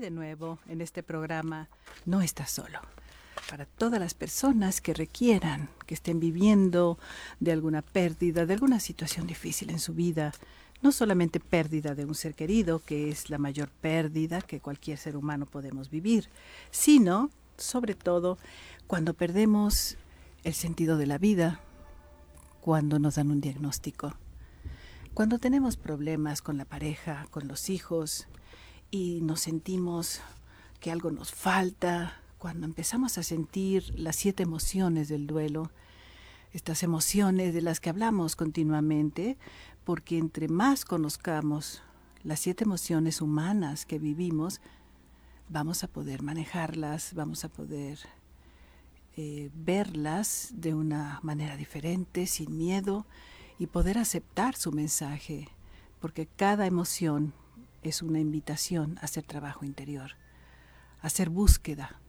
de nuevo en este programa No estás solo. Para todas las personas que requieran, que estén viviendo de alguna pérdida, de alguna situación difícil en su vida, no solamente pérdida de un ser querido, que es la mayor pérdida que cualquier ser humano podemos vivir, sino, sobre todo, cuando perdemos el sentido de la vida, cuando nos dan un diagnóstico, cuando tenemos problemas con la pareja, con los hijos, y nos sentimos que algo nos falta, cuando empezamos a sentir las siete emociones del duelo, estas emociones de las que hablamos continuamente, porque entre más conozcamos las siete emociones humanas que vivimos, vamos a poder manejarlas, vamos a poder eh, verlas de una manera diferente, sin miedo, y poder aceptar su mensaje, porque cada emoción es una invitación a hacer trabajo interior, a hacer búsqueda,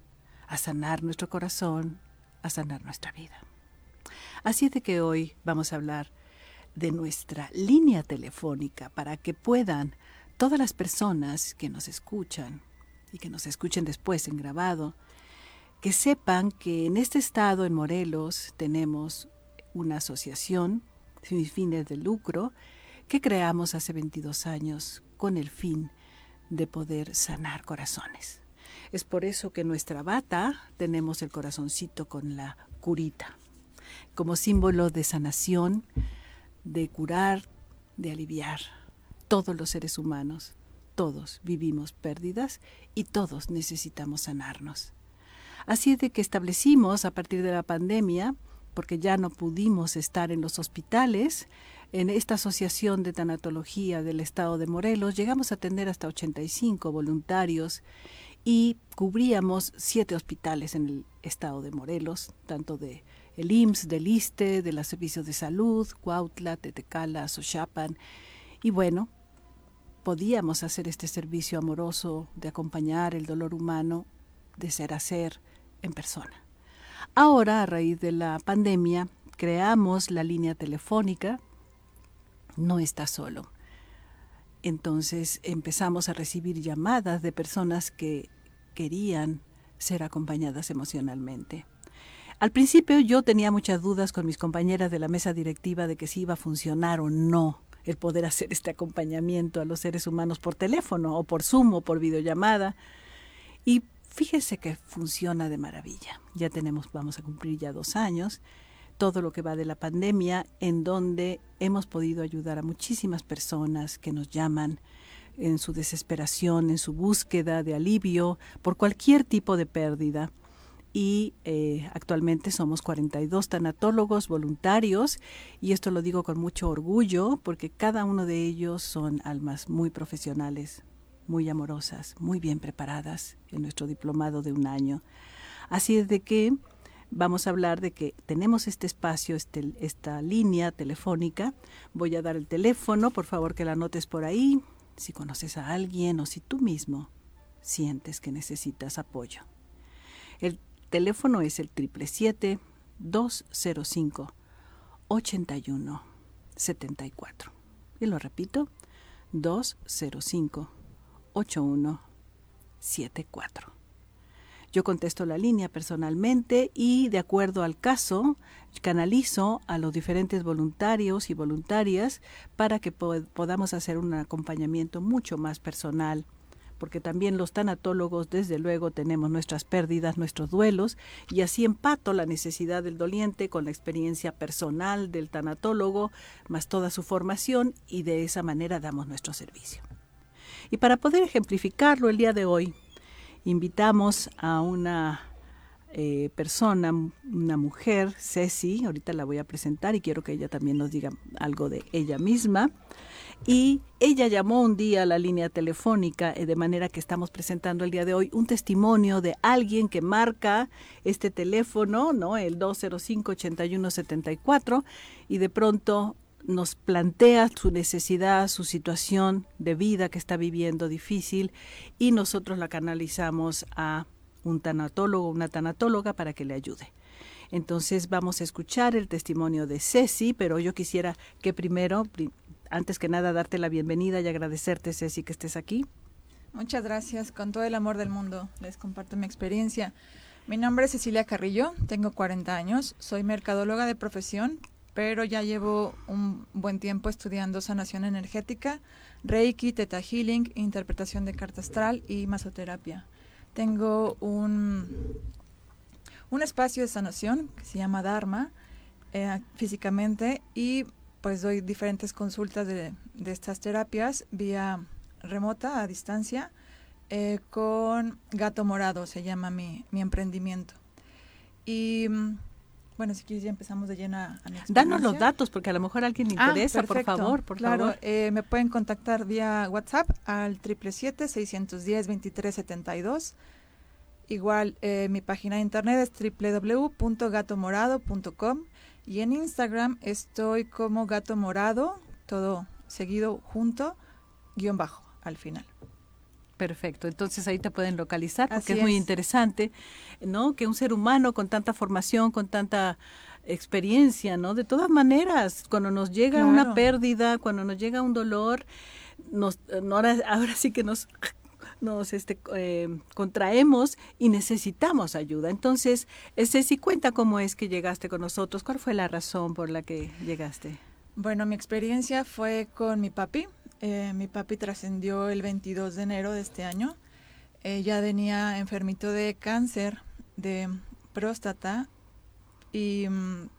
a sanar nuestro corazón, a sanar nuestra vida. Así es de que hoy vamos a hablar de nuestra línea telefónica para que puedan todas las personas que nos escuchan y que nos escuchen después en grabado, que sepan que en este estado, en Morelos, tenemos una asociación sin fines de lucro que creamos hace 22 años con el fin de poder sanar corazones. Es por eso que en nuestra bata tenemos el corazoncito con la curita, como símbolo de sanación, de curar, de aliviar. Todos los seres humanos, todos vivimos pérdidas y todos necesitamos sanarnos. Así es de que establecimos a partir de la pandemia, porque ya no pudimos estar en los hospitales, en esta asociación de tanatología del estado de Morelos llegamos a atender hasta 85 voluntarios y cubríamos siete hospitales en el estado de Morelos, tanto de el IMSS, del ISTE, de los servicios de salud, Cuautla, Tetecala, Sochapan. Y bueno, podíamos hacer este servicio amoroso de acompañar el dolor humano, de ser a ser en persona. Ahora, a raíz de la pandemia, creamos la línea telefónica no está solo. Entonces empezamos a recibir llamadas de personas que querían ser acompañadas emocionalmente. Al principio yo tenía muchas dudas con mis compañeras de la mesa directiva de que si iba a funcionar o no el poder hacer este acompañamiento a los seres humanos por teléfono o por Zoom o por videollamada. Y fíjese que funciona de maravilla. Ya tenemos, vamos a cumplir ya dos años todo lo que va de la pandemia, en donde hemos podido ayudar a muchísimas personas que nos llaman en su desesperación, en su búsqueda de alivio por cualquier tipo de pérdida. Y eh, actualmente somos 42 tanatólogos voluntarios y esto lo digo con mucho orgullo porque cada uno de ellos son almas muy profesionales, muy amorosas, muy bien preparadas en nuestro diplomado de un año. Así es de que vamos a hablar de que tenemos este espacio, este, esta línea telefónica. Voy a dar el teléfono, por favor que la anotes por ahí, si conoces a alguien o si tú mismo sientes que necesitas apoyo. El teléfono es el 777-205-8174. Y lo repito, 205-8174. Yo contesto la línea personalmente y de acuerdo al caso canalizo a los diferentes voluntarios y voluntarias para que podamos hacer un acompañamiento mucho más personal porque también los tanatólogos desde luego tenemos nuestras pérdidas, nuestros duelos, y así empato la necesidad del doliente con la experiencia personal del tanatólogo, más toda su formación, y de esa manera damos nuestro servicio. Y para poder ejemplificarlo el día de hoy, invitamos a una eh, persona, una mujer, Ceci, ahorita la voy a presentar y quiero que ella también nos diga algo de ella misma. Y ella llamó un día a la línea telefónica, eh, de manera que estamos presentando el día de hoy un testimonio de alguien que marca este teléfono, ¿no? El 205-8174, y de pronto nos plantea su necesidad, su situación de vida que está viviendo difícil y nosotros la canalizamos a un tanatólogo, una tanatóloga para que le ayude. Entonces vamos a escuchar el testimonio de Ceci, pero yo quisiera que primero, antes que nada, darte la bienvenida y agradecerte, Ceci, que estés aquí. Muchas gracias, con todo el amor del mundo les comparto mi experiencia. Mi nombre es Cecilia Carrillo, tengo 40 años, soy mercadóloga de profesión, pero ya llevo un buen tiempo estudiando sanación energética, Reiki, Theta Healing, interpretación de carta astral y masoterapia. Tengo un, un espacio de sanación que se llama Dharma eh, físicamente y pues doy diferentes consultas de, de, estas terapias vía remota, a distancia, eh, con Gato Morado, se llama mi, mi emprendimiento. Y mm, bueno, si quieres ya empezamos de llena a mi Danos los datos, porque a lo mejor a alguien le ah, interesa, por favor, por claro, favor. Eh, me pueden contactar vía WhatsApp al 777-610-2372. Igual eh, mi página de internet es www.gatomorado.com y en Instagram estoy como Gato Morado, todo seguido junto, guion bajo al final. Perfecto, entonces ahí te pueden localizar porque es muy interesante, ¿no? Que un ser humano con tanta formación, con tanta experiencia, ¿no? De todas maneras, cuando nos llega una pérdida, cuando nos llega un dolor, nos, ahora, ahora sí que nos nos este, eh, contraemos y necesitamos ayuda. Entonces, Ceci, cuenta cómo es que llegaste con nosotros, cuál fue la razón por la que llegaste. Bueno, mi experiencia fue con mi papi. Eh, mi papi trascendió el 22 de enero de este año. Ella venía enfermito de cáncer de próstata y mm,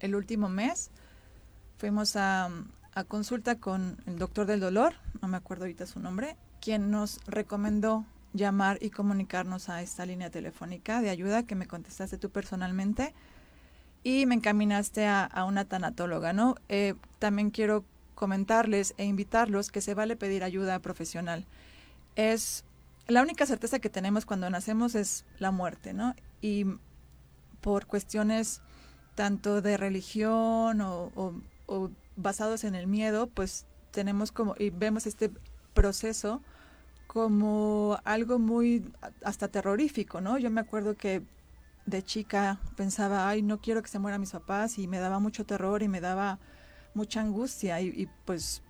el último mes fuimos a, consulta con el doctor del dolor, no me acuerdo ahorita su nombre, quien nos recomendó llamar y comunicarnos a esta línea telefónica de ayuda que me contestaste tú personalmente y me encaminaste a, a una tanatóloga, ¿no? Eh, también quiero comentarles e invitarlos que se vale pedir ayuda profesional. Es la única certeza que tenemos cuando nacemos es la muerte, ¿no? Y por cuestiones tanto de religión o, basados en el miedo, pues tenemos como y vemos este proceso como algo muy hasta terrorífico, ¿no? Yo me acuerdo que de chica pensaba, ay, no quiero que se mueran mis papás y me daba mucho terror y me daba mucha angustia y, pues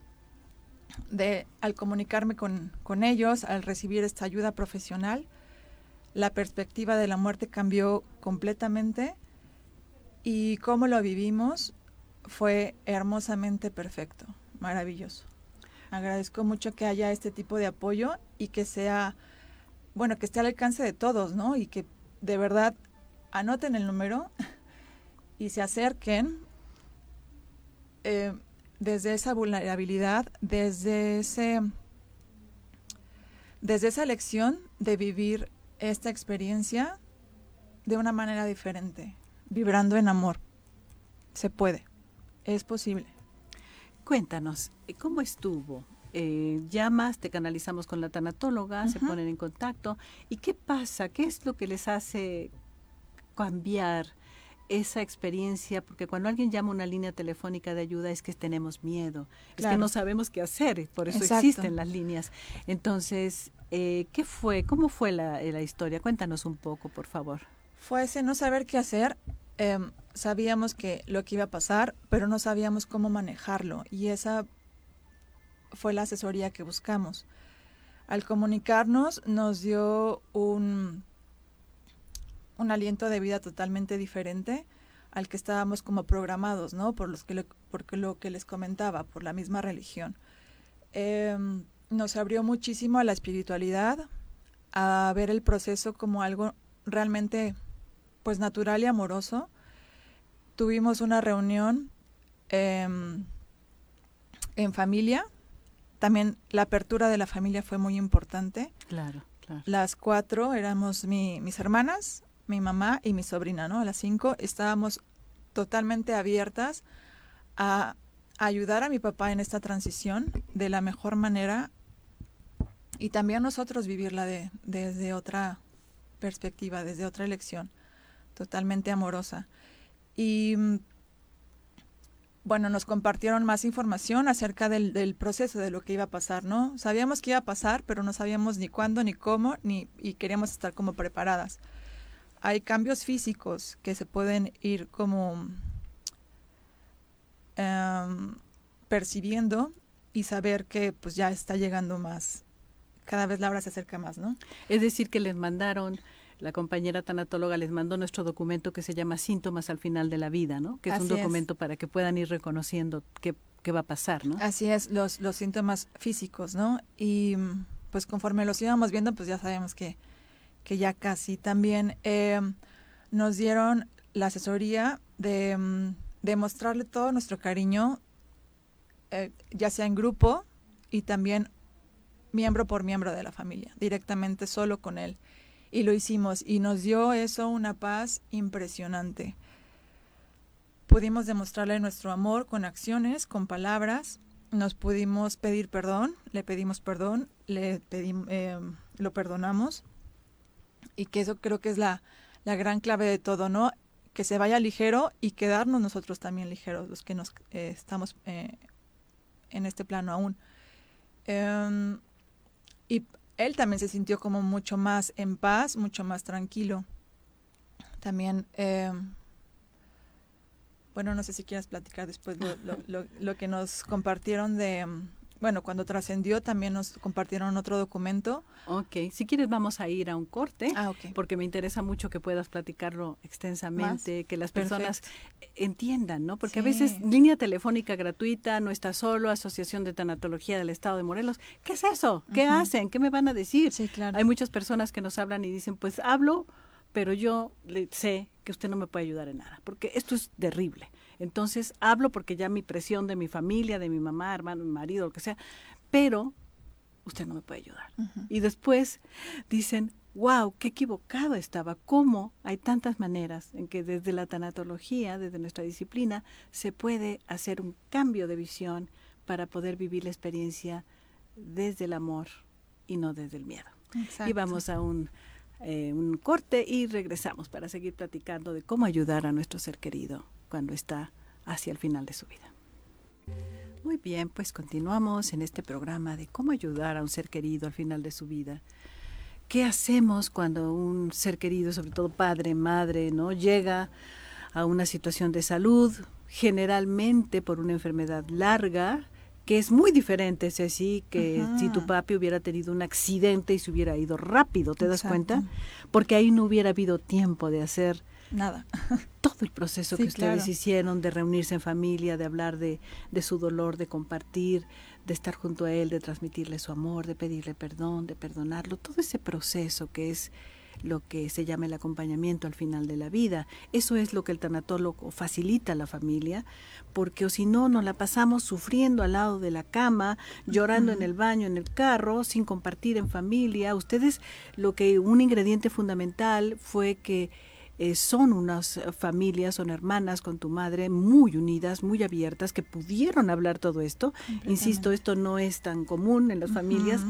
de al comunicarme con, con, ellos, al recibir esta ayuda profesional, la perspectiva de la muerte cambió completamente y cómo lo vivimos fue hermosamente perfecto, maravilloso. Agradezco mucho que haya este tipo de apoyo y que sea, bueno, que esté al alcance de todos, ¿no? Y que de verdad anoten el número y se acerquen eh, desde esa vulnerabilidad, desde ese desde esa elección de vivir esta experiencia de una manera diferente, vibrando en amor. Se puede, es posible. Cuéntanos, ¿cómo estuvo? Eh, llamas, te canalizamos con la tanatóloga, se ponen en contacto. ¿Y qué pasa? ¿Qué es lo que les hace cambiar esa experiencia, porque cuando alguien llama una línea telefónica de ayuda es que tenemos miedo, es que no sabemos qué hacer, por eso existen las líneas. Entonces, eh, ¿qué fue? ¿Cómo fue la, la, historia? Cuéntanos un poco, por favor. Fue ese no saber qué hacer. Em, sabíamos que lo que iba a pasar, pero no sabíamos cómo manejarlo. Y esa fue la asesoría que buscamos. Al comunicarnos nos dio un un aliento de vida totalmente diferente al que estábamos como programados, ¿no? Por, los que lo que les comentaba, por la misma religión. Em, nos abrió muchísimo a la espiritualidad, a ver el proceso como algo realmente pues natural y amoroso. Tuvimos una reunión em, en familia. También la apertura de la familia fue muy importante. Claro, claro. Las cuatro éramos mis hermanas, mi mamá y mi sobrina, ¿no? A las cinco estábamos totalmente abiertas a ayudar a mi papá en esta transición de la mejor manera y también nosotros vivirla de, desde otra perspectiva, desde otra elección, totalmente amorosa. Y bueno, nos compartieron más información acerca del, del, proceso, de lo que iba a pasar, ¿no? Sabíamos que iba a pasar, pero no sabíamos ni cuándo, ni cómo, ni, y queríamos estar como preparadas hay cambios físicos que se pueden ir como em, percibiendo y saber que pues ya está llegando más, cada vez la hora se acerca más, ¿no? Es decir, que les mandaron, la compañera tanatóloga les mandó nuestro documento que se llama Síntomas al final de la vida, ¿no? Que es un documento para que puedan ir reconociendo qué, qué, va a pasar, ¿no? Así es, los, los síntomas físicos, ¿no? Y pues conforme los íbamos viendo, pues ya sabemos que, que ya casi también eh, nos dieron la asesoría de, mm, de mostrarle todo nuestro cariño, eh, ya sea en grupo y también miembro por miembro de la familia, directamente solo con él. Y lo hicimos y nos dio eso una paz impresionante. Pudimos demostrarle nuestro amor con acciones, con palabras, nos pudimos pedir perdón, le pedimos perdón, le pedimos, eh, lo perdonamos y que eso creo que es la, la gran clave de todo, ¿no? Que se vaya ligero y quedarnos nosotros también ligeros, los que nos eh, estamos eh, en este plano aún. Em, y él también se sintió como mucho más en paz, mucho más tranquilo. También, eh, bueno, no sé si quieras platicar después lo, lo, lo, que nos compartieron de, bueno, cuando trascendió también nos compartieron otro documento. Ok, si quieres vamos a ir a un corte, ah, porque me interesa mucho que puedas platicarlo extensamente, que las personas entiendan, ¿no? Porque a veces línea telefónica gratuita, no está solo, Asociación de Tanatología del Estado de Morelos, ¿qué es eso? ¿Qué hacen? ¿Qué me van a decir? Sí, claro. Hay muchas personas que nos hablan y dicen, pues hablo, pero yo le sé que usted no me puede ayudar en nada, porque esto es terrible. Entonces hablo porque ya mi presión de mi familia, de mi mamá, hermano, mi marido, lo que sea, pero usted no me puede ayudar. Y después dicen, wow, qué equivocado estaba, cómo hay tantas maneras en que desde la tanatología, desde nuestra disciplina, se puede hacer un cambio de visión para poder vivir la experiencia desde el amor y no desde el miedo. Y vamos a un, eh, un corte y regresamos para seguir platicando de cómo ayudar a nuestro ser querido cuando está hacia el final de su vida. Muy bien, pues continuamos en este programa de cómo ayudar a un ser querido al final de su vida. ¿Qué hacemos cuando un ser querido, sobre todo padre, madre, no llega a una situación de salud, generalmente por una enfermedad larga, que es muy diferente, Ceci, que si tu papi hubiera tenido un accidente y se hubiera ido rápido, ¿te das cuenta? Porque ahí no hubiera habido tiempo de hacer nada. Todo el proceso que ustedes hicieron de reunirse en familia, de hablar de, de, su dolor, de compartir, de estar junto a él, de transmitirle su amor, de pedirle perdón, de perdonarlo, todo ese proceso que es lo que se llama el acompañamiento al final de la vida. Eso es lo que el tanatólogo facilita a la familia, porque o si no, nos la pasamos sufriendo al lado de la cama, llorando en el baño, en el carro, sin compartir en familia. Ustedes, lo que un ingrediente fundamental fue que eh, son unas familias, son hermanas con tu madre muy unidas, muy abiertas, que pudieron hablar todo esto. Insisto, esto no es tan común en las familias.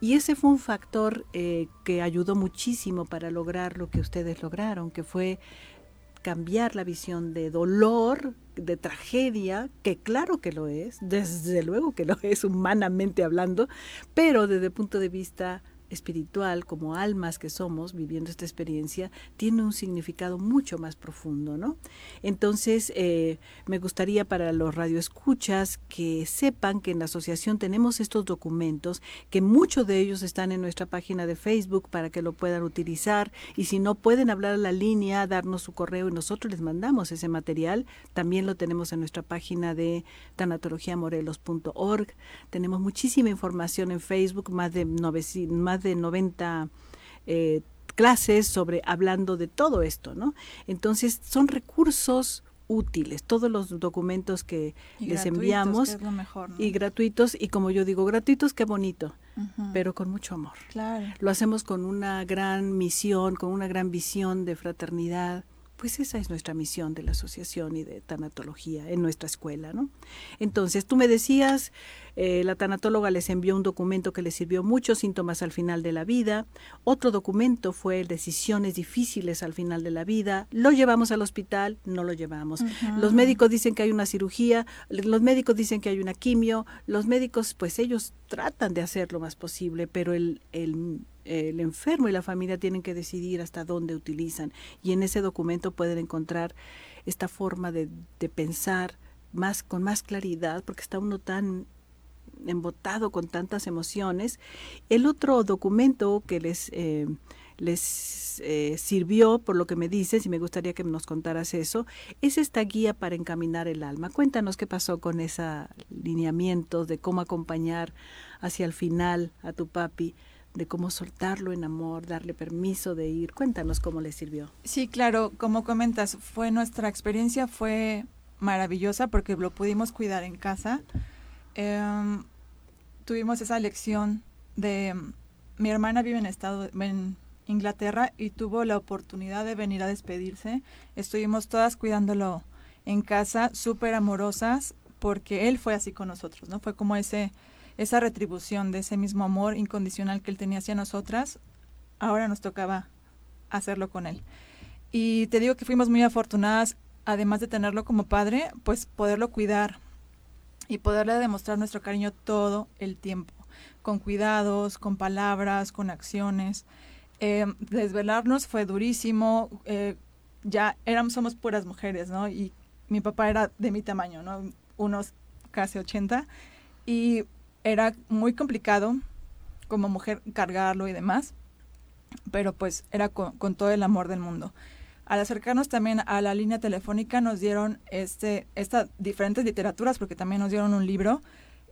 Y ese fue un factor eh, que ayudó muchísimo para lograr lo que ustedes lograron, que fue cambiar la visión de dolor, de tragedia, que claro que lo es, desde luego que lo es humanamente hablando, pero desde el punto de vista espiritual, como almas que somos viviendo esta experiencia, tiene un significado mucho más profundo, ¿no? Entonces, eh, me gustaría para los radioescuchas que sepan que en la asociación tenemos estos documentos, que muchos de ellos están en nuestra página de Facebook para que lo puedan utilizar y si no pueden hablar a la línea, darnos su correo y nosotros les mandamos ese material, también lo tenemos en nuestra página de tanatologiamorelos.org. Tenemos muchísima información en Facebook, más de 900, más de 90 eh, clases sobre hablando de todo esto, ¿no? Entonces son recursos útiles, todos los documentos que les enviamos y gratuitos y como yo digo, gratuitos qué bonito, pero con mucho amor. Claro. Lo hacemos con una gran misión, con una gran visión de fraternidad, pues esa es nuestra misión de la asociación y de tanatología en nuestra escuela, ¿no? Entonces, tú me decías, eh, la tanatóloga les envió un documento que les sirvió mucho, síntomas al final de la vida. Otro documento fue decisiones difíciles al final de la vida. Lo llevamos al hospital, no lo llevamos. Los médicos dicen que hay una cirugía, los médicos dicen que hay una quimio, los médicos, pues ellos tratan de hacer lo más posible, pero el, el el enfermo y la familia tienen que decidir hasta dónde utilizan. Y en ese documento pueden encontrar esta forma de, de pensar más con más claridad, porque está uno tan embotado con tantas emociones. El otro documento que les, eh, les eh, sirvió, por lo que me dices, y me gustaría que nos contaras eso, es esta guía para encaminar el alma. Cuéntanos qué pasó con ese lineamiento de cómo acompañar hacia el final a tu papi de cómo soltarlo en amor, darle permiso de ir. Cuéntanos cómo le sirvió. Sí, claro, como comentas, fue nuestra experiencia fue maravillosa porque lo pudimos cuidar en casa. Em, tuvimos esa lección de mi hermana vive en estado en Inglaterra y tuvo la oportunidad de venir a despedirse. Estuvimos todas cuidándolo en casa, súper amorosas, porque él fue así con nosotros, ¿no? Fue como ese esa retribución de ese mismo amor incondicional que él tenía hacia nosotras, ahora nos tocaba hacerlo con él. Y te digo que fuimos muy afortunadas, además de tenerlo como padre, pues poderlo cuidar y poderle demostrar nuestro cariño todo el tiempo, con cuidados, con palabras, con acciones. Eh, desvelarnos fue durísimo, eh, ya éramos, somos puras mujeres, ¿no? Y mi papá era de mi tamaño, ¿no? Unos casi 80. Y era muy complicado como mujer cargarlo y demás, pero pues era con, todo el amor del mundo. Al acercarnos también a la línea telefónica nos dieron este, estas diferentes literaturas, porque también nos dieron un libro.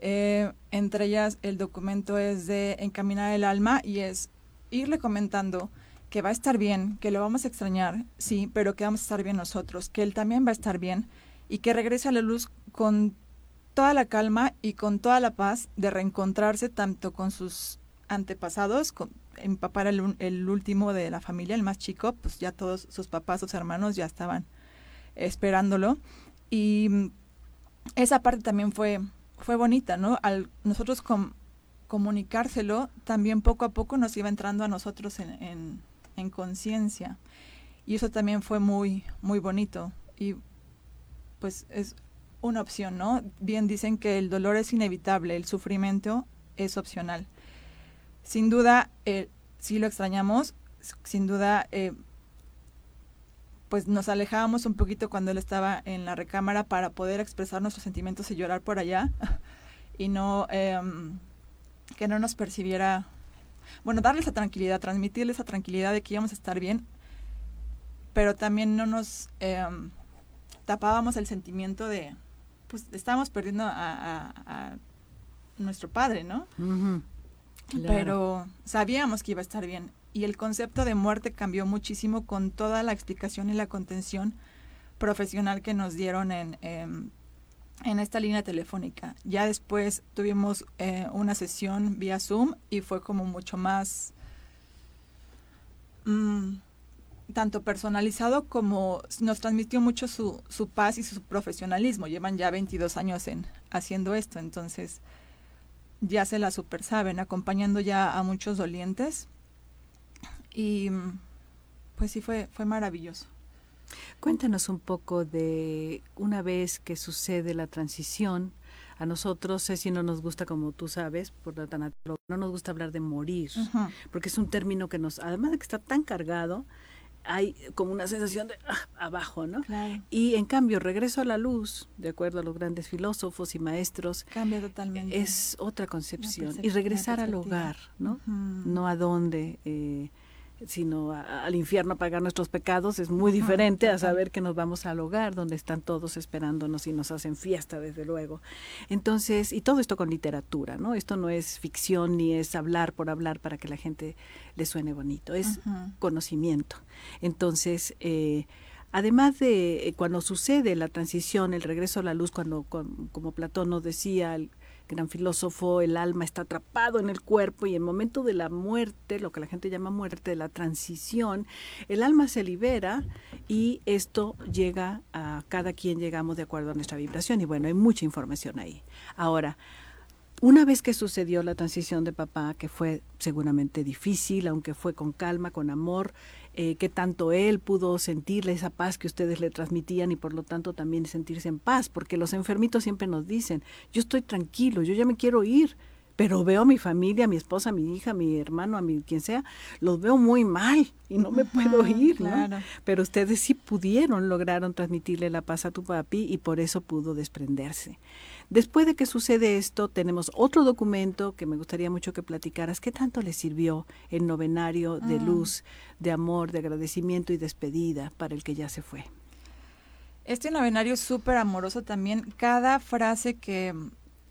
Eh, entre ellas el documento es de Encaminar el alma y es irle comentando que va a estar bien, que lo vamos a extrañar, sí, pero que vamos a estar bien nosotros, que él también va a estar bien y que regrese a la luz con toda la calma y con toda la paz de reencontrarse tanto con sus antepasados, con, papá era el, último de la familia, el más chico, pues ya todos sus papás, sus hermanos ya estaban esperándolo. Y mm, esa parte también fue, fue bonita, ¿no? Al nosotros comunicárselo, también poco a poco nos iba entrando a nosotros en, en conciencia. Y eso también fue muy, muy bonito. Y pues es una opción, ¿no? Bien dicen que el dolor es inevitable, el sufrimiento es opcional. Sin duda, eh, si lo extrañamos, sin duda, eh, pues nos alejábamos un poquito cuando él estaba en la recámara para poder expresar nuestros sentimientos y llorar por allá y no em, que no nos percibiera, bueno, darles esa tranquilidad, transmitirles esa tranquilidad de que íbamos a estar bien, pero también no nos em, tapábamos el sentimiento de, pues estábamos perdiendo a, nuestro padre, ¿no? Pero sabíamos que iba a estar bien. Y el concepto de muerte cambió muchísimo con toda la explicación y la contención profesional que nos dieron en, em, en esta línea telefónica. Ya después tuvimos eh, una sesión vía Zoom y fue como mucho más... Mm, tanto personalizado como nos transmitió mucho su, su paz y su profesionalismo. Llevan ya 22 años en haciendo esto, entonces ya se la super saben, acompañando ya a muchos dolientes. Y pues sí fue, fue maravilloso. Cuéntanos un poco de una vez que sucede la transición. A nosotros, sé si no nos gusta, como tú sabes, por la tanatóloga, no nos gusta hablar de morir, porque es un término que nos, además de que está tan cargado, hay como una sensación de ah, abajo, ¿no? Y en cambio, regreso a la luz, de acuerdo a los grandes filósofos y maestros, cambia totalmente. Es otra concepción. y regresar al hogar, ¿no? No a dónde. Eh, sino al infierno a pagar nuestros pecados, es muy diferente a saber que nos vamos al hogar donde están todos esperándonos y nos hacen fiesta, desde luego. Entonces, y todo esto con literatura, ¿no? Esto no es ficción ni es hablar por hablar para que la gente le suene bonito, es conocimiento. Entonces, eh, además de eh, cuando sucede la transición, el regreso a la luz, cuando, como Platón nos decía, gran filósofo, el alma está atrapado en el cuerpo y en el momento de la muerte, lo que la gente llama muerte, la transición, el alma se libera y esto llega a cada quien llegamos de acuerdo a nuestra vibración y bueno, hay mucha información ahí. Ahora, una vez que sucedió la transición de papá, que fue seguramente difícil, aunque fue con calma, con amor, eh, que tanto él pudo sentirle esa paz que ustedes le transmitían y por lo tanto también sentirse en paz, porque los enfermitos siempre nos dicen, yo estoy tranquilo, yo ya me quiero ir, pero veo a mi familia, a mi esposa, a mi hija, a mi hermano, a mi quien sea, los veo muy mal y no me puedo ir, ¿no? Pero ustedes sí pudieron, lograron transmitirle la paz a tu papi y por eso pudo desprenderse. Después de que sucede esto, tenemos otro documento que me gustaría mucho que platicaras. ¿Qué tanto le sirvió el novenario de Mm. luz, de amor, de agradecimiento y despedida para el que ya se fue? Este novenario es súper amoroso también. Cada frase que,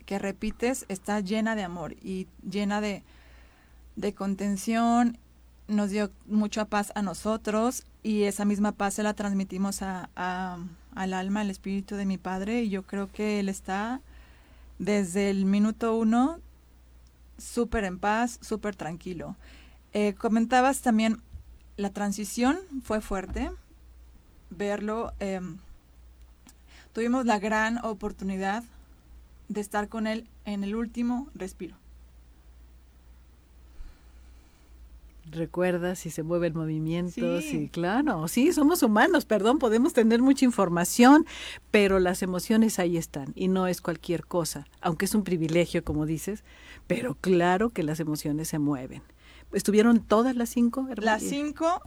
que repites está llena de amor y llena de, de contención. Nos dio mucha paz a nosotros y esa misma paz se la transmitimos a, a- al alma, al espíritu de mi padre. Y yo creo que él está desde el minuto uno súper en paz, súper tranquilo. Eh, comentabas también, la transición fue fuerte, verlo. em, tuvimos la gran oportunidad de estar con él en el último respiro. ¿Recuerdas si se mueve el movimiento? Sí. Sí, claro. Sí, somos humanos, perdón, podemos tener mucha información, pero las emociones ahí están y no es cualquier cosa, aunque es un privilegio, como dices, pero claro que las emociones se mueven. ¿Estuvieron todas las cinco? Las cinco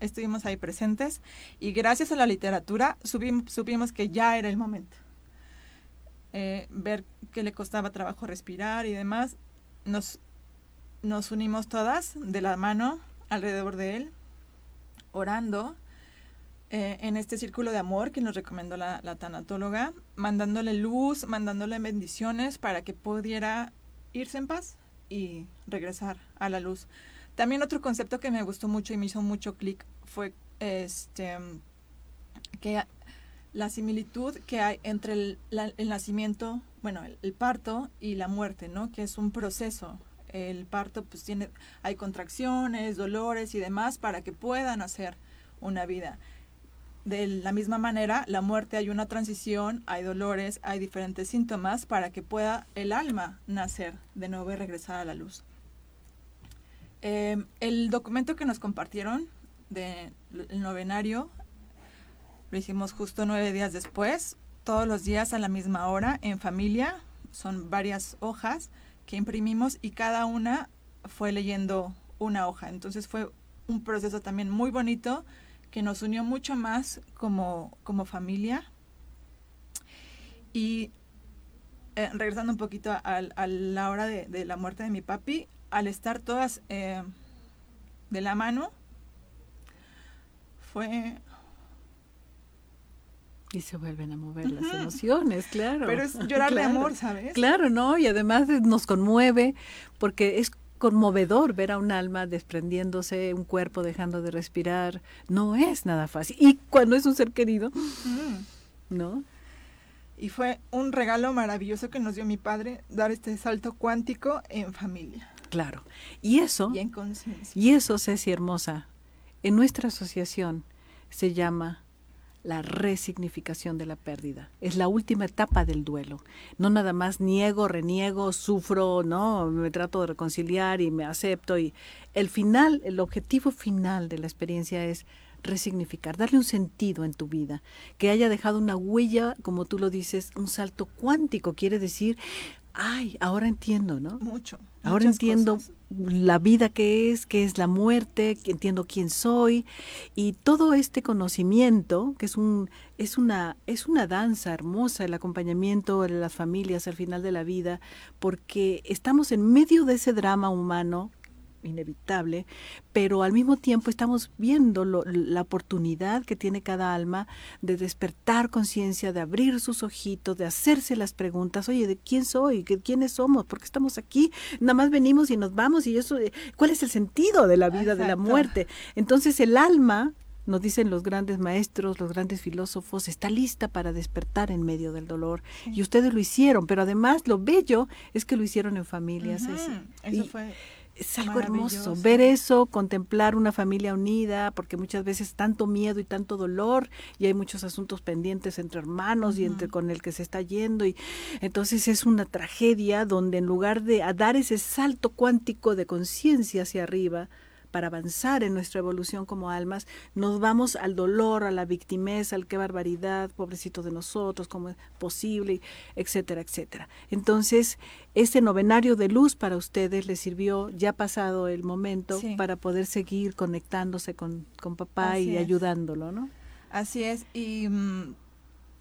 estuvimos ahí presentes y gracias a la literatura supimos que ya era el momento. Eh, ver que le costaba trabajo respirar y demás, nos, nos unimos todas de la mano alrededor de él, orando eh, en este círculo de amor que nos recomendó la, la tanatóloga, mandándole luz, mandándole bendiciones para que pudiera irse en paz y regresar a la luz. También otro concepto que me gustó mucho y me hizo mucho clic fue este que la similitud que hay entre el, la- el nacimiento, bueno, el, el parto y la muerte, ¿no? Que es un proceso. El parto, pues tiene, hay contracciones, dolores y demás para que puedan hacer una vida. De la misma manera, la muerte hay una transición, hay dolores, hay diferentes síntomas para que pueda el alma nacer de nuevo y regresar a la luz. Eh, el documento que nos compartieron del novenario lo hicimos justo nueve días después, todos los días a la misma hora, en familia. Son varias hojas que imprimimos y cada una fue leyendo una hoja. Entonces fue un proceso también muy bonito que nos unió mucho más como, como familia. Y eh, regresando un poquito a, la hora de, de la muerte de mi papi, al estar todas eh, de la mano, fue Y se vuelven a mover las emociones, claro. Pero es llorar de amor, ¿sabes? Claro, ¿no? Y además nos conmueve porque es conmovedor ver a un alma desprendiéndose, un cuerpo dejando de respirar. No es nada fácil. Y cuando es un ser querido, Mm. ¿no? Y fue un regalo maravilloso que nos dio mi padre, dar este salto cuántico en familia Claro. Y eso, y en conciencia. y eso, Ceci Hermosa, en nuestra asociación se llama la resignificación de la pérdida. Es la última etapa del duelo. No nada más niego, reniego, sufro, no, me trato de reconciliar y me acepto y el final, el objetivo final de la experiencia es resignificar, darle un sentido en tu vida, que haya dejado una huella, como tú lo dices, un salto cuántico, quiere decir, ay, ahora entiendo, ¿no? Mucho. Ahora entiendo cosas. la vida que es, qué es la muerte, que entiendo quién soy y todo este conocimiento que es un es una es una danza hermosa el acompañamiento de las familias al final de la vida porque estamos en medio de ese drama humano inevitable, pero al mismo tiempo estamos viendo lo- la oportunidad que tiene cada alma de despertar conciencia, de abrir sus ojitos, de hacerse las preguntas, oye, ¿de quién soy? ¿Qué- ¿Quiénes somos? ¿Por qué estamos aquí? Nada más venimos y nos vamos y eso, eh, ¿cuál es el sentido de la vida, de la muerte? Entonces el alma, nos dicen los grandes maestros, los grandes filósofos, está lista para despertar en medio del dolor. Y ustedes lo hicieron, pero además lo bello es que lo hicieron en familia, Ujú, Ceci. Eso Y- fue es algo hermoso ver eso, contemplar una familia unida, porque muchas veces tanto miedo y tanto dolor y hay muchos asuntos pendientes entre hermanos y entre con el que se está yendo y entonces es una tragedia donde en lugar de a dar ese salto cuántico de conciencia hacia arriba para avanzar en nuestra evolución como almas, nos vamos al dolor, a la victimez, al qué barbaridad, pobrecito de nosotros, cómo es posible, etcétera, etcétera. Entonces, este novenario de luz para ustedes les sirvió, ya pasado el momento, Sí. para poder seguir conectándose con, con papá Así y es. ayudándolo, ¿no? Así es, y mm,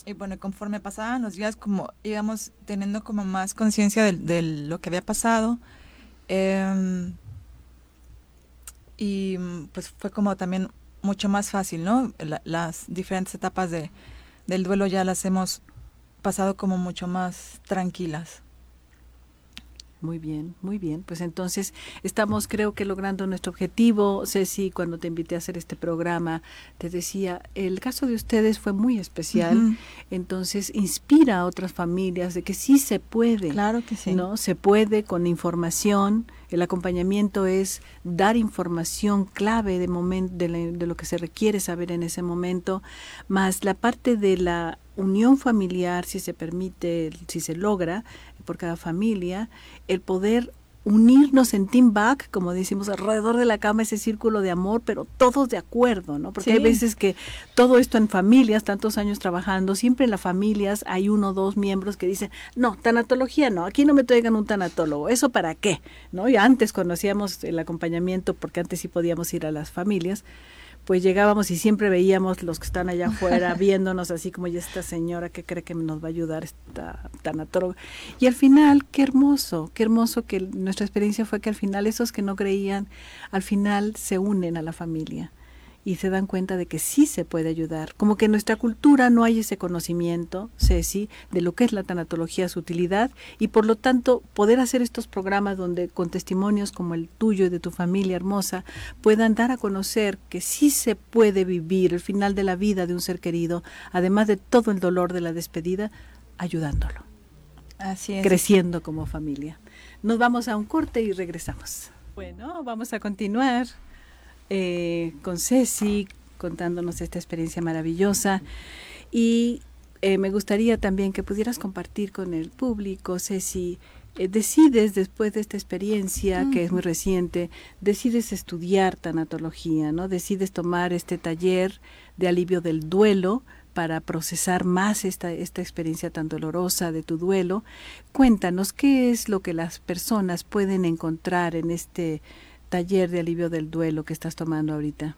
y bueno, conforme pasaban los días, como íbamos teniendo como más conciencia de, lo que había pasado. Em, y pues fue como también mucho más fácil, ¿no? las diferentes etapas de, del duelo ya las hemos pasado como mucho más tranquilas. Muy bien, muy bien. Pues entonces estamos creo que logrando nuestro objetivo. Ceci, cuando te invité a hacer este programa, te decía, el caso de ustedes fue muy especial, entonces inspira a otras familias de que sí se puede. Claro que sí. ¿No? Se puede con información. El acompañamiento es dar información clave de, momento, de, de lo que se requiere saber en ese momento, más la parte de la unión familiar, si se permite, si se logra por cada familia, el poder unirnos en team back, como decimos, alrededor de la cama, ese círculo de amor, pero todos de acuerdo, ¿no? Porque hay veces que todo esto en familias, tantos años trabajando, siempre en las familias hay uno o dos miembros que dicen, no, tanatología no, aquí no me traigan un tanatólogo, ¿eso para qué? ¿No? Y antes cuando hacíamos el acompañamiento, porque antes sí podíamos ir a las familias, pues llegábamos y siempre veíamos los que están allá afuera viéndonos así como ya esta señora que cree que nos va a ayudar esta tanatóloga. Y al final, qué hermoso, qué hermoso que nuestra experiencia fue que al final esos que no creían, al final se unen a la familia y se dan cuenta de que sí se puede ayudar. Como que en nuestra cultura no hay ese conocimiento, Ceci, de lo que es la tanatología, su utilidad, y por lo tanto poder hacer estos programas donde con testimonios como el tuyo y de tu familia hermosa puedan dar a conocer que sí se puede vivir el final de la vida de un ser querido, además de todo el dolor de la despedida, ayudándolo. Así es. Creciendo como familia. Nos vamos a un corte y regresamos. Bueno, vamos a continuar eh, con Ceci, contándonos esta experiencia maravillosa. Y eh, me gustaría también que pudieras compartir con el público, Ceci, eh, decides después de esta experiencia, que es muy reciente, decides estudiar tanatología, ¿no? Decides tomar este taller de alivio del duelo para procesar más esta, esta experiencia tan dolorosa de tu duelo. Cuéntanos, ¿qué es lo que las personas pueden encontrar en este taller de alivio del duelo que estás tomando ahorita?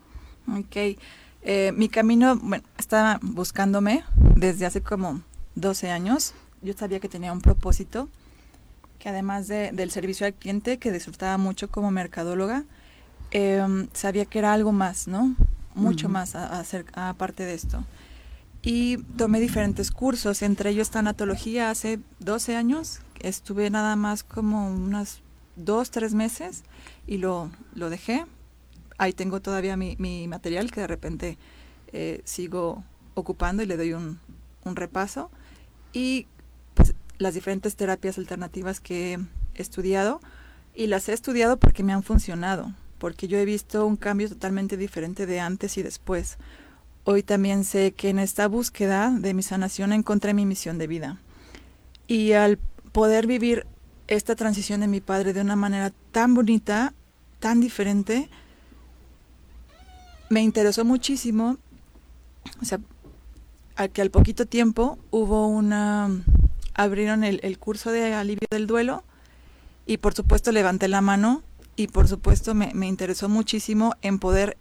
Ok. Eh, mi camino, bueno, estaba buscándome desde hace como 12 años. Yo sabía que tenía un propósito, que además de, del servicio al cliente, que disfrutaba mucho como mercadóloga, em, sabía que era algo más, ¿no? Mucho más a, hacer, aparte de esto. Y tomé diferentes cursos, entre ellos tanatología hace 12 años. Estuve nada más como unas dos, tres meses y lo, lo dejé. Ahí tengo todavía mi, mi material que de repente eh, sigo ocupando y le doy un, un repaso. Y pues, las diferentes terapias alternativas que he estudiado y las he estudiado porque me han funcionado, porque yo he visto un cambio totalmente diferente de antes y después. Hoy también sé que en esta búsqueda de mi sanación encontré mi misión de vida. Y al poder vivir esta transición de mi padre de una manera tan bonita, tan diferente, me interesó muchísimo, o sea, a que al poquito tiempo hubo una, abrieron el, curso de alivio del duelo y por supuesto levanté la mano y por supuesto me, me interesó muchísimo en poder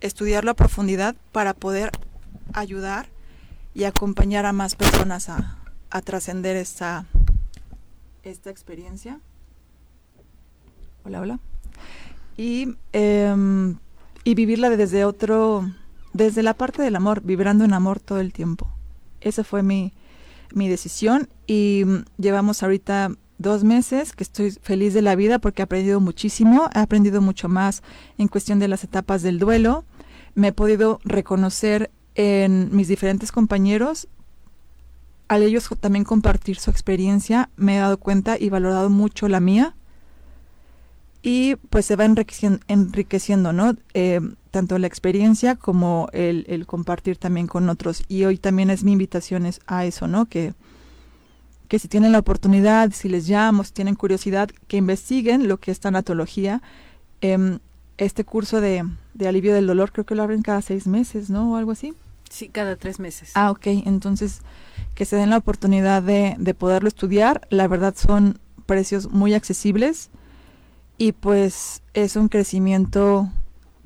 estudiarlo a profundidad para poder ayudar y acompañar a más personas a, a trascender esta, esta experiencia. Hola, hola. Y, em, y vivirla desde otro, desde la parte del amor, vibrando en amor todo el tiempo. Esa fue mi, mi decisión y mm, llevamos ahorita dos meses que estoy feliz de la vida porque he aprendido muchísimo, he aprendido mucho más en cuestión de las etapas del duelo, me he podido reconocer en mis diferentes compañeros al ellos también compartir su experiencia, me he dado cuenta y valorado mucho la mía. Y pues se va enriqueciendo, enriqueciendo ¿no? Eh, tanto la experiencia como el, compartir también con otros. Y hoy también es mi invitación a eso, ¿no? Que, que si tienen la oportunidad, si les llamo, si tienen curiosidad, que investiguen lo que es tanatología. Em, este curso de, de alivio del dolor creo que lo abren cada seis meses, ¿no? O algo así. Sí, cada tres meses. Ah, ok. Entonces, que se den la oportunidad de, de poderlo estudiar. La verdad son precios muy accesibles y pues es un crecimiento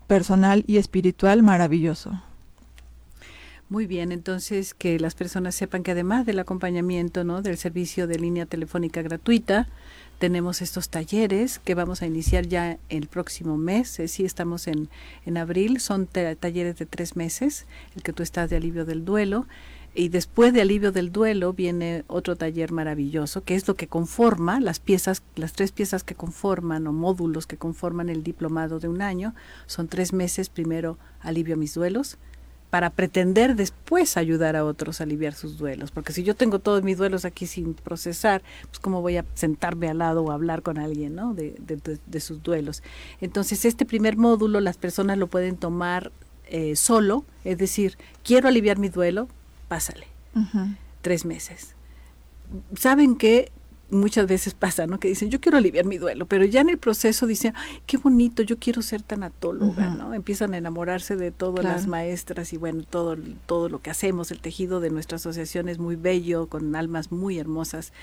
personal y espiritual maravilloso. Muy bien, entonces que las personas sepan que además del acompañamiento, ¿no? del servicio de línea telefónica gratuita, tenemos estos talleres que vamos a iniciar ya el próximo mes. Eh, sí, estamos en, en abril. Son talleres de tres meses, el que tú estás de alivio del duelo. Y después de alivio del duelo viene otro taller maravilloso, que es lo que conforma las piezas, las tres piezas que conforman o módulos que conforman el diplomado de un año. Son tres meses, primero alivio mis duelos, para pretender después ayudar a otros a aliviar sus duelos. Porque si yo tengo todos mis duelos aquí sin procesar, pues cómo voy a sentarme al lado o hablar con alguien ¿no? de, de, sus duelos. Entonces, este primer módulo las personas lo pueden tomar eh, solo, es decir, quiero aliviar mi duelo, pásale. Tres meses. ¿Saben que muchas veces pasa, ¿no? Que dicen, yo quiero aliviar mi duelo, pero ya en el proceso dicen, qué bonito, yo quiero ser tanatóloga, ¿no? Empiezan a enamorarse de todas las maestras y bueno, todo, todo lo que hacemos, el tejido de nuestra asociación es muy bello, con almas muy hermosas.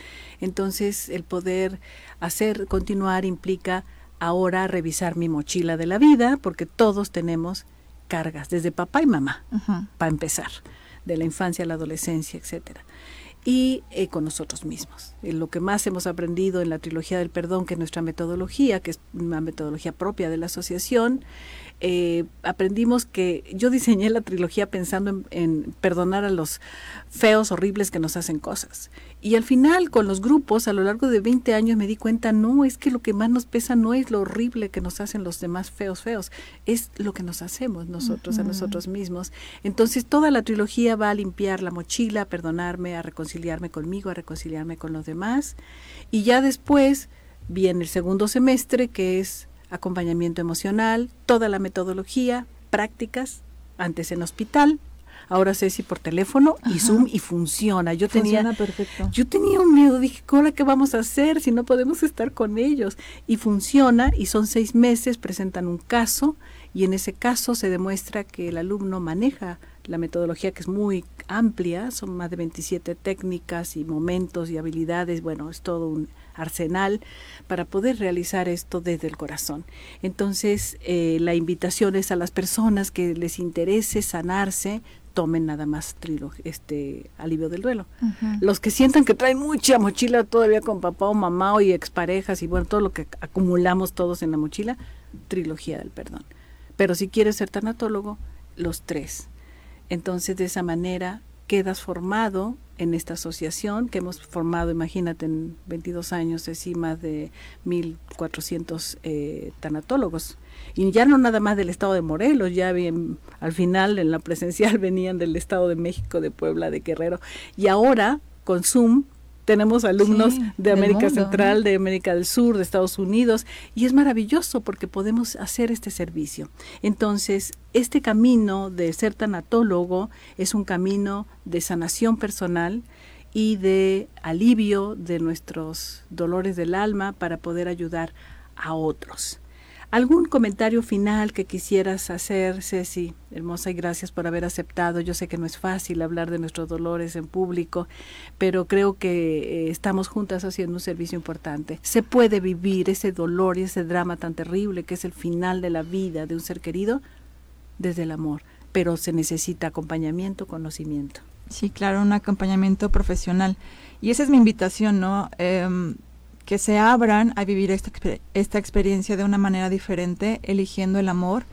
Entonces, el poder hacer, continuar implica ahora revisar mi mochila de la vida, porque todos tenemos cargas, desde papá y mamá, para empezar, de la infancia a la adolescencia, etcétera y eh, con nosotros mismos. Eh, lo que más hemos aprendido en la trilogía del perdón, que es nuestra metodología, que es una metodología propia de la asociación, eh, aprendimos que yo diseñé la trilogía pensando en, perdonar a los feos, horribles que nos hacen cosas. Y al final, con los grupos, a lo largo de 20 años me di cuenta, no, es que lo que más nos pesa no es lo horrible que nos hacen los demás feos, feos, es lo que nos hacemos nosotros a nosotros mismos. Entonces, toda la trilogía va a limpiar la mochila, a perdonarme, a reconciliarme conmigo, a reconciliarme con los demás. Y ya después viene el segundo semestre, que es acompañamiento emocional, toda la metodología, prácticas, antes en hospital, ahora sé si por teléfono y Zoom y funciona. Yo tenía perfecto. Yo tenía un miedo, dije, ¿qué vamos a hacer si no podemos estar con ellos? Y funciona y son seis meses, presentan un caso y en ese caso se demuestra que el alumno maneja la metodología que es muy amplia, son más de 27 técnicas y momentos y habilidades, bueno, es todo un arsenal para poder realizar esto desde el corazón. Entonces, eh, la invitación es a las personas que les interese sanarse, tomen nada más este alivio del duelo. Los que sientan que traen mucha mochila todavía con papá o mamá o y exparejas y bueno, todo lo que acumulamos todos en la mochila, trilogía del perdón. Pero si quieres ser tanatólogo, los tres. Entonces, de esa manera quedas formado en esta asociación que hemos formado, imagínate, en 22 años, así más de 1.400 eh, tanatólogos. Y ya no nada más del estado de Morelos, ya bien, al final en la presencial venían del estado de México, de Puebla, de Guerrero. Y ahora, con Zoom, tenemos alumnos de América Central, de América del Sur, de Estados Unidos, y es maravilloso porque podemos hacer este servicio. Entonces, este camino de ser tanatólogo es un camino de sanación personal y de alivio de nuestros dolores del alma para poder ayudar a otros. ¿Algún comentario final que quisieras hacer, Ceci? Hermosa y gracias por haber aceptado. Yo sé que no es fácil hablar de nuestros dolores en público, pero creo que eh, estamos juntas haciendo un servicio importante. Se puede vivir ese dolor y ese drama tan terrible que es el final de la vida de un ser querido desde el amor, pero se necesita acompañamiento, conocimiento. Sí, claro, un acompañamiento profesional. Y esa es mi invitación, ¿no? Em, que se abran a vivir esta, esta experiencia de una manera diferente, eligiendo el amor.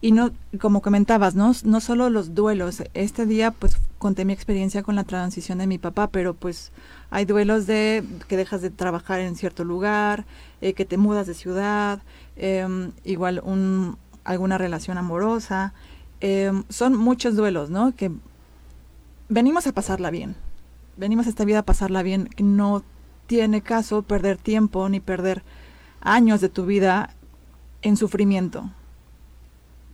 Y no, como comentabas, ¿no? no solo los duelos. Este día, pues, conté mi experiencia con la transición de mi papá, pero pues hay duelos de que dejas de trabajar en cierto lugar, eh, que te mudas de ciudad, em, igual un, alguna relación amorosa. Em, son muchos duelos, ¿no? Que venimos a pasarla bien. Venimos a esta vida a pasarla bien. No tiene caso perder tiempo ni perder años de tu vida en sufrimiento.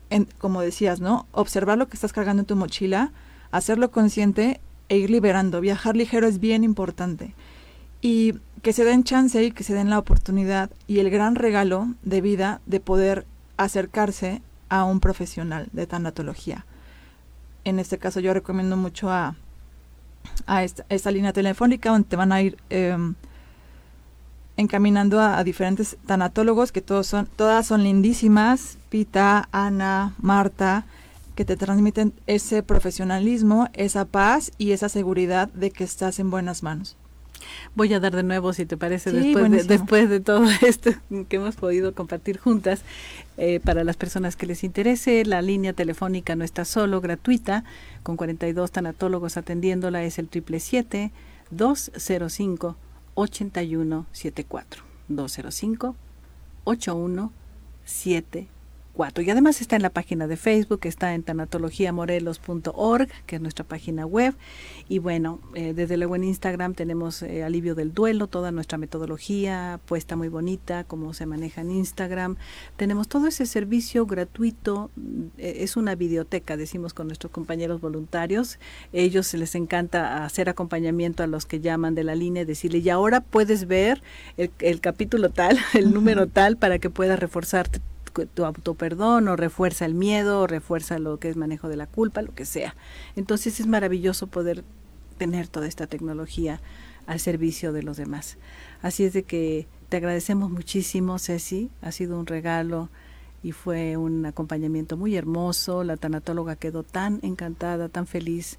En, como decías, ¿no? Observar lo que estás cargando en tu mochila, hacerlo consciente e ir liberando. Viajar ligero es bien importante. Y que se den chance y que se den la oportunidad y el gran regalo de vida de poder acercarse a un profesional de tanatología. En este caso yo recomiendo mucho a a esta, línea telefónica donde te van a ir em, encaminando a, diferentes tanatólogos que todos son, todas son lindísimas, Pita, Ana, Marta, que te transmiten ese profesionalismo, esa paz y esa seguridad de que estás en buenas manos. Voy a dar de nuevo, si te parece, después, de, después de todo esto que hemos podido compartir juntas, eh, para las personas que les interese, la línea telefónica no está solo, gratuita, con 42 tanatólogos atendiéndola, es el 777-205-8174. 205-8174. Y además está en la página de Facebook, está en tanatologiamorelos.org, que es nuestra página web. Y bueno, eh, desde luego en Instagram tenemos eh, Alivio del Duelo, toda nuestra metodología puesta muy bonita, cómo se maneja en Instagram. Tenemos todo ese servicio gratuito, eh, es una videoteca, decimos con nuestros compañeros voluntarios. Ellos les encanta hacer acompañamiento a los que llaman de la línea y decirle, y ahora puedes ver el, el capítulo tal, el número tal, para que puedas reforzarte tu autoperdón o refuerza el miedo o refuerza lo que es manejo de la culpa, lo que sea. Entonces es maravilloso poder tener toda esta tecnología al servicio de los demás. Así es de que te agradecemos muchísimo, Ceci, ha sido un regalo y fue un acompañamiento muy hermoso. La tanatóloga quedó tan encantada, tan feliz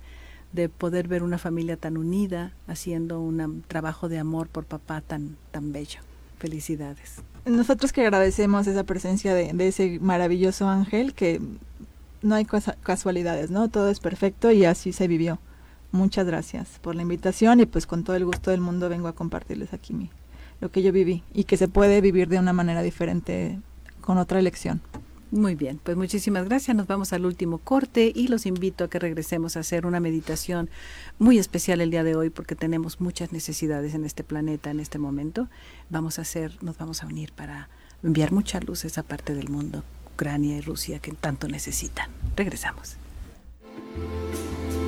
de poder ver una familia tan unida haciendo un trabajo de amor por papá tan, tan bello. Felicidades. Nosotros que agradecemos esa presencia de, ese maravilloso ángel, que no hay casualidades, ¿no? Todo es perfecto y así se vivió. Muchas gracias por la invitación y pues con todo el gusto del mundo vengo a compartirles aquí mi, lo que yo viví y que se puede vivir de una manera diferente con otra elección. Muy bien, pues muchísimas gracias. Nos vamos al último corte y los invito a que regresemos a hacer una meditación muy especial el día de hoy porque tenemos muchas necesidades en este planeta en este momento. Vamos a hacer, nos vamos a unir para enviar mucha luz a esa parte del mundo, Ucrania y Rusia, que tanto necesitan. Regresamos.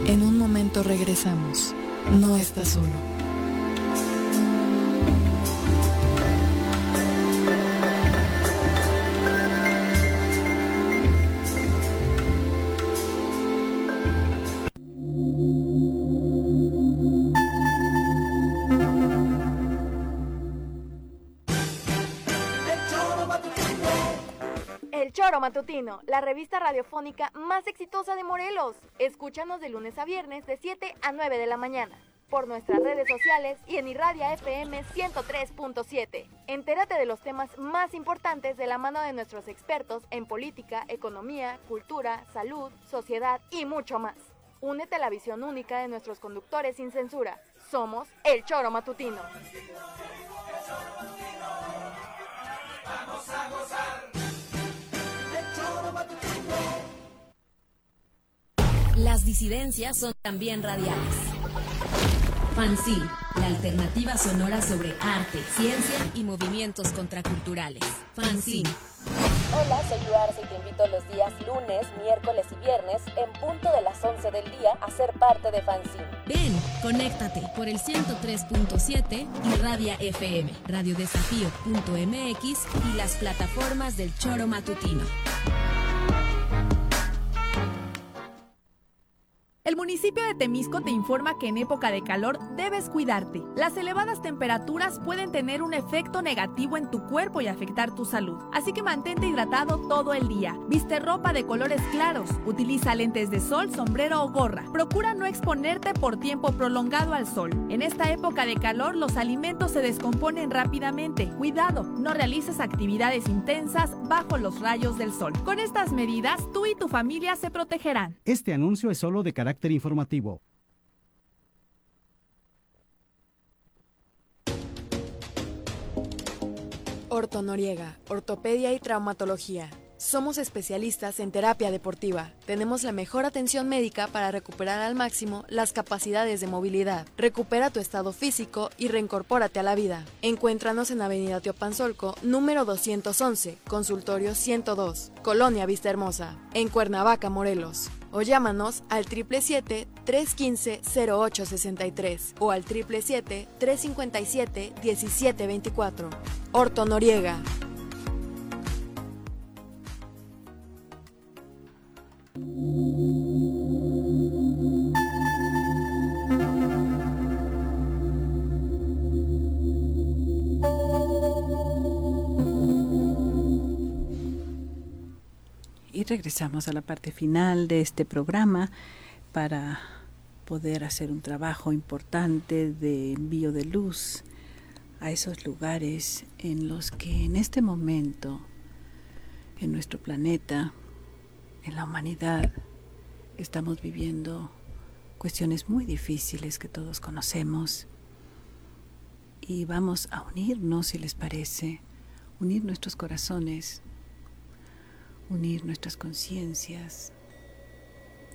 En un momento regresamos. No estás solo. Matutino, la revista radiofónica más exitosa de Morelos. Escúchanos de lunes a viernes de 7 a 9 de la mañana por nuestras redes sociales y en Irradia FM 103.7. Entérate de los temas más importantes de la mano de nuestros expertos en política, economía, cultura, salud, sociedad y mucho más. Únete a la visión única de nuestros conductores sin censura. Somos El Choro Matutino. Vamos a gozar. Las disidencias son también radiales. Fanzine, la alternativa sonora sobre arte, ciencia y movimientos contraculturales. Fanzine. Hola, soy Arce y te invito los días lunes, miércoles y viernes en punto de las 11 del día a ser parte de Fanzine. Ven, conéctate por el 103.7 y Radia FM, radiodesafío.mx y las plataformas del Choro Matutino. Municipio de Temisco te informa que en época de calor debes cuidarte. Las elevadas temperaturas pueden tener un efecto negativo en tu cuerpo y afectar tu salud. Así que mantente hidratado todo el día. Viste ropa de colores claros. Utiliza lentes de sol, sombrero o gorra. Procura no exponerte por tiempo prolongado al sol. En esta época de calor los alimentos se descomponen rápidamente. Cuidado, no realices actividades intensas bajo los rayos del sol. Con estas medidas, tú y tu familia se protegerán. Este anuncio es solo de carácter informativo. Orto Noriega, Ortopedia y Traumatología. Somos especialistas en terapia deportiva. Tenemos la mejor atención médica para recuperar al máximo las capacidades de movilidad. Recupera tu estado físico y reincorpórate a la vida. Encuéntranos en Avenida Teopanzolco, número 211, consultorio 102, Colonia Vista Hermosa, en Cuernavaca, Morelos o llámanos al 777-315-0863 o al 777-357-1724. Orto Noriega. Regresamos a la parte final de este programa para poder hacer un trabajo importante de envío de luz a esos lugares en los que en este momento, en nuestro planeta, en la humanidad, estamos viviendo cuestiones muy difíciles que todos conocemos. Y vamos a unirnos, si les parece, unir nuestros corazones, unir nuestras conciencias,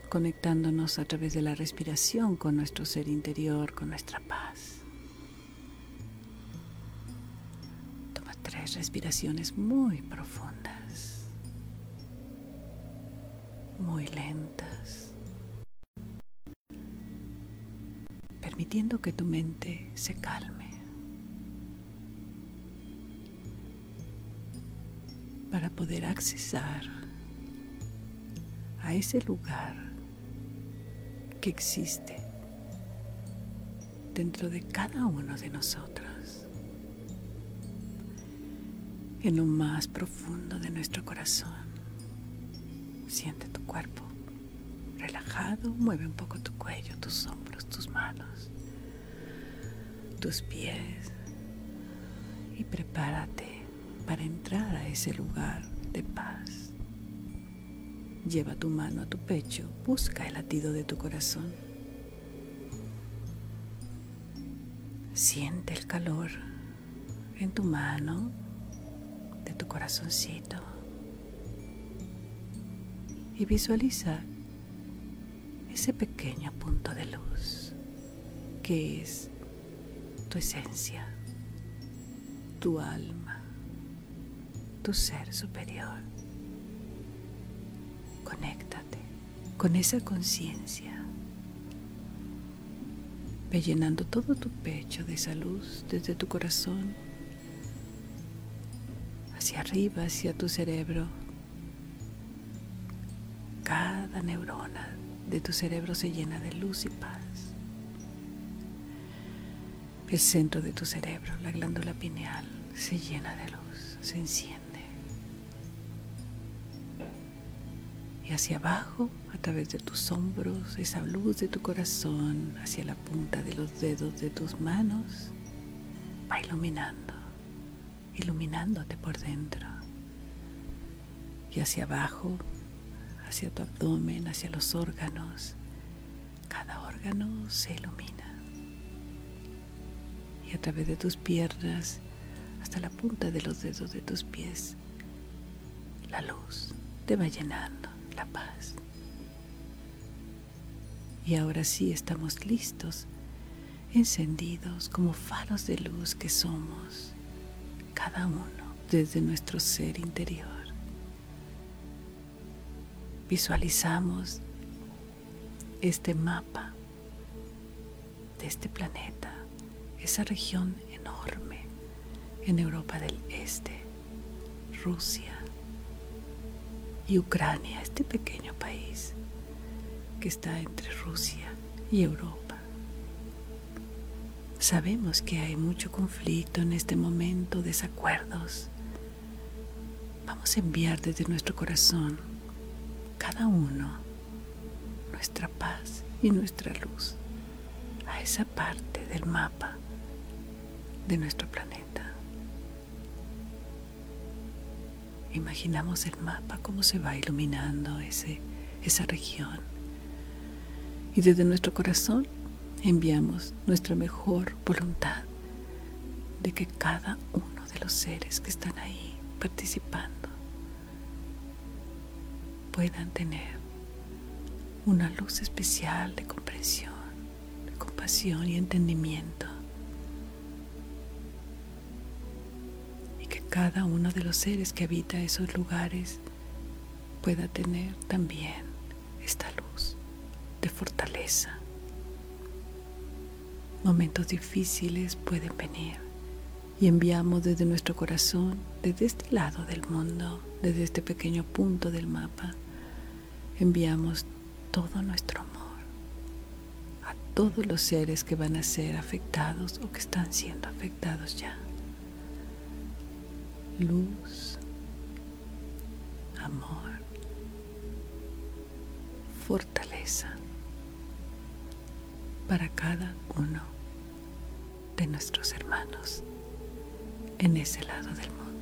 conectándonos a través de la respiración con nuestro ser interior, con nuestra paz. Toma tres respiraciones muy profundas, muy lentas, permitiendo que tu mente se calme. Para poder accesar a ese lugar que existe dentro de cada uno de nosotros, en lo más profundo de nuestro corazón. Siente tu cuerpo relajado, mueve un poco tu cuello, tus hombros, tus manos, tus pies y prepárate para entrar a ese lugar de paz. Lleva tu mano a tu pecho, busca el latido de tu corazón. Siente el calor en tu mano, de tu corazoncito. Y visualiza ese pequeño punto de luz que es tu esencia, tu alma tu ser superior. Conéctate con esa conciencia. Ve llenando todo tu pecho de esa luz desde tu corazón hacia arriba, hacia tu cerebro. Cada neurona de tu cerebro se llena de luz y paz. El centro de tu cerebro, la glándula pineal, se llena de luz, se enciende. Hacia abajo, a través de tus hombros, esa luz de tu corazón, hacia la punta de los dedos de tus manos, va iluminando, iluminándote por dentro. Y hacia abajo, hacia tu abdomen, hacia los órganos, cada órgano se ilumina. Y a través de tus piernas, hasta la punta de los dedos de tus pies, la luz te va llenando paz. Y ahora sí estamos listos, encendidos como faros de luz que somos, cada uno desde nuestro ser interior. Visualizamos este mapa de este planeta, esa región enorme en Europa del Este, Rusia, y Ucrania, este pequeño país que está entre Rusia y Europa. Sabemos que hay mucho conflicto en este momento, desacuerdos. Vamos a enviar desde nuestro corazón, cada uno, nuestra paz y nuestra luz a esa parte del mapa de nuestro planeta. Imaginamos el mapa, cómo se va iluminando ese, esa región. Y desde nuestro corazón enviamos nuestra mejor voluntad de que cada uno de los seres que están ahí participando puedan tener una luz especial de comprensión, de compasión y entendimiento cada uno de los seres que habita esos lugares pueda tener también esta luz de fortaleza. Momentos difíciles pueden venir y enviamos desde nuestro corazón, desde este lado del mundo, desde este pequeño punto del mapa, enviamos todo nuestro amor a todos los seres que van a ser afectados o que están siendo afectados ya luz, amor, fortaleza para cada uno de nuestros hermanos en ese lado del mundo.